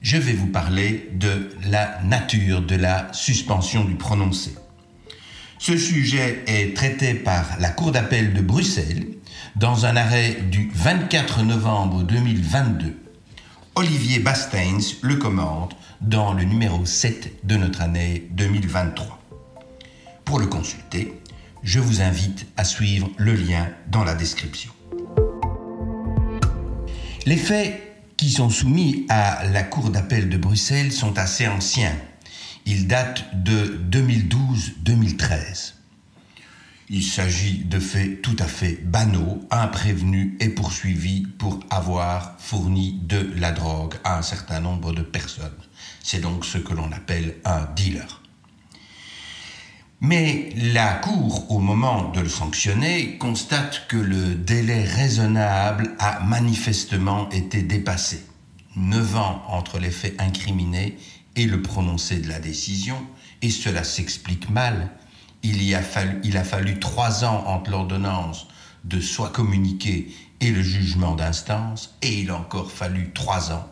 je vais vous parler de la nature de la suspension du prononcé. Ce sujet est traité par la Cour d'appel de Bruxelles dans un arrêt du 24 novembre 2022. Olivier Bastains le commente dans le numéro 7 de notre année 2023. Pour le consulter, je vous invite à suivre le lien dans la description. Les faits qui sont soumis à la Cour d'appel de Bruxelles sont assez anciens. Ils datent de 2012-2013. Il s'agit de faits tout à fait banaux. Un prévenu est poursuivi pour avoir fourni de la drogue à un certain nombre de personnes. C'est donc ce que l'on appelle un dealer. Mais la Cour, au moment de le sanctionner, constate que le délai raisonnable a manifestement été dépassé. Neuf ans entre les faits incriminés et le prononcé de la décision, et cela s'explique mal. Il, y a fallu, il a fallu trois ans entre l'ordonnance de soi communiqué et le jugement d'instance, et il a encore fallu trois ans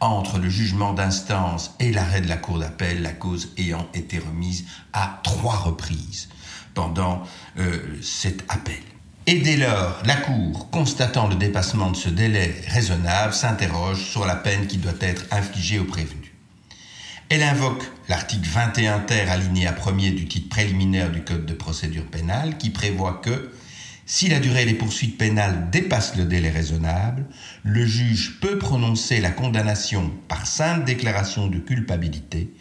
entre le jugement d'instance et l'arrêt de la Cour d'appel, la cause ayant été remise à trois reprises pendant euh, cet appel. Et dès lors, la Cour, constatant le dépassement de ce délai raisonnable, s'interroge sur la peine qui doit être infligée au prévenu. Elle invoque l'article 21 ter alinéa 1er du titre préliminaire du Code de procédure pénale qui prévoit que si la durée des poursuites pénales dépasse le délai raisonnable, le juge peut prononcer la condamnation par simple déclaration de culpabilité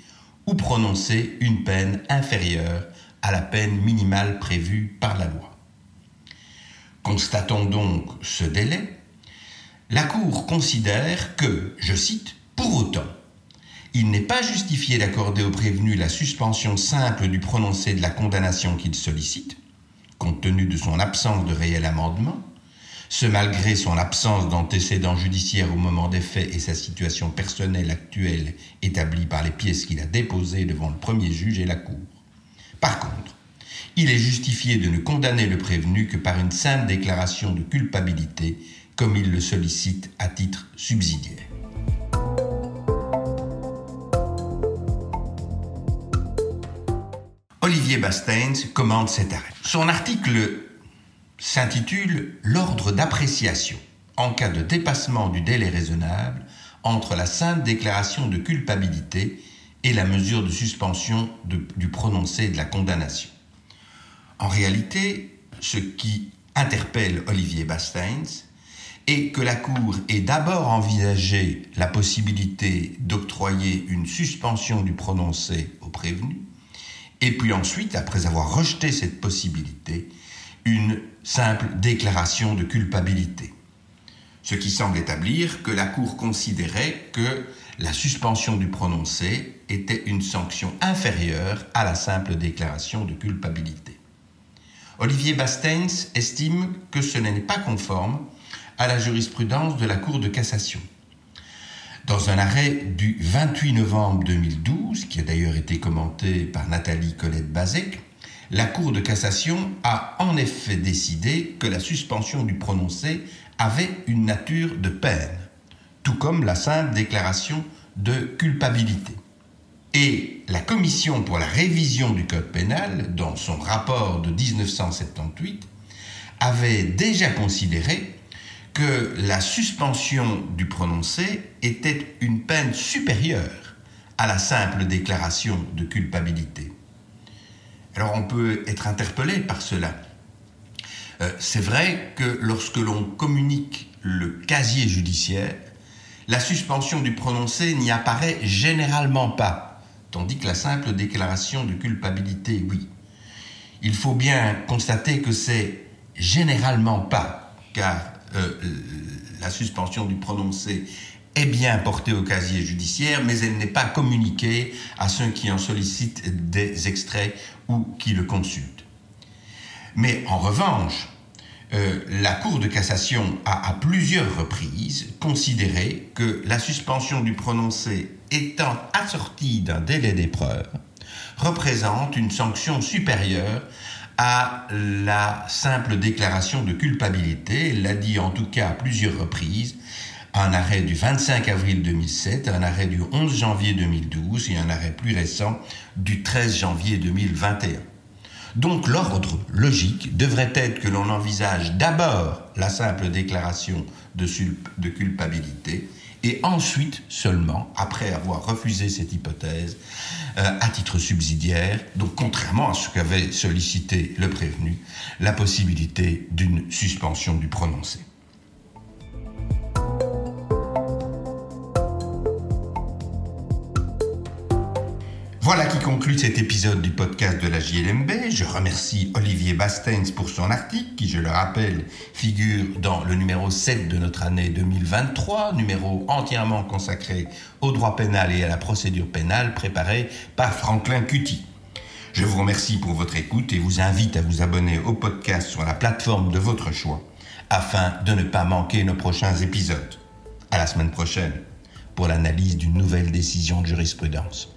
ou prononcer une peine inférieure à la peine minimale prévue par la loi. Constatons donc ce délai. La Cour considère que, je cite, pour autant, il n'est pas justifié d'accorder au prévenu la suspension simple du prononcé de la condamnation qu'il sollicite, tenu de son absence de réel amendement, ce malgré son absence d'antécédents judiciaires au moment des faits et sa situation personnelle actuelle établie par les pièces qu'il a déposées devant le premier juge et la Cour. Par contre, il est justifié de ne condamner le prévenu que par une simple déclaration de culpabilité, comme il le sollicite à titre subsidiaire. Olivier Bastains commande cet arrêt. Son article s'intitule L'ordre d'appréciation en cas de dépassement du délai raisonnable entre la simple déclaration de culpabilité et la mesure de suspension du prononcé de la condamnation. En réalité, ce qui interpelle Olivier Bastains est que la Cour ait d'abord envisagé la possibilité d'octroyer une suspension du prononcé au prévenu, et puis ensuite, après avoir rejeté cette possibilité, une simple déclaration de culpabilité. Ce qui semble établir que la Cour considérait que la suspension du prononcé était une sanction inférieure à la simple déclaration de culpabilité. Olivier Bastens estime que ce n'est pas conforme à la jurisprudence de la Cour de cassation. Dans un arrêt du 28 novembre 2012, qui a d'ailleurs été commenté par Nathalie Colette-Bazek, la Cour de cassation a en effet décidé que la suspension du prononcé avait une nature de peine, tout comme la simple déclaration de culpabilité. Et la Commission pour la révision du Code pénal, dans son rapport de 1978, avait déjà considéré que la suspension du prononcé était une peine supérieure à la simple déclaration de culpabilité. Alors on peut être interpellé par cela. Euh, c'est vrai que lorsque l'on communique le casier judiciaire, la suspension du prononcé n'y apparaît généralement pas, tandis que la simple déclaration de culpabilité, oui. Il faut bien constater que c'est généralement pas, car euh, la suspension du prononcé est bien portée au casier judiciaire, mais elle n'est pas communiquée à ceux qui en sollicitent des extraits ou qui le consultent. Mais en revanche, euh, la Cour de cassation a à plusieurs reprises considéré que la suspension du prononcé étant assortie d'un délai d'épreuve représente une sanction supérieure à la simple déclaration de culpabilité. Elle l'a dit en tout cas à plusieurs reprises, un arrêt du 25 avril 2007, un arrêt du 11 janvier 2012 et un arrêt plus récent du 13 janvier 2021. Donc l'ordre logique devrait être que l'on envisage d'abord la simple déclaration de, culpabilité et ensuite seulement, après avoir refusé cette hypothèse, euh, à titre subsidiaire, donc contrairement à ce qu'avait sollicité le prévenu, la possibilité d'une suspension du prononcé. Voilà qui conclut cet épisode du podcast de la JLMB. Je remercie Olivier Bastens pour son article, qui, je le rappelle, figure dans le numéro 7 de notre année 2023, numéro entièrement consacré au droit pénal et à la procédure pénale, préparé par Franklin Cutty. Je vous remercie pour votre écoute et vous invite à vous abonner au podcast sur la plateforme de votre choix, afin de ne pas manquer nos prochains épisodes. À la semaine prochaine pour l'analyse d'une nouvelle décision de jurisprudence.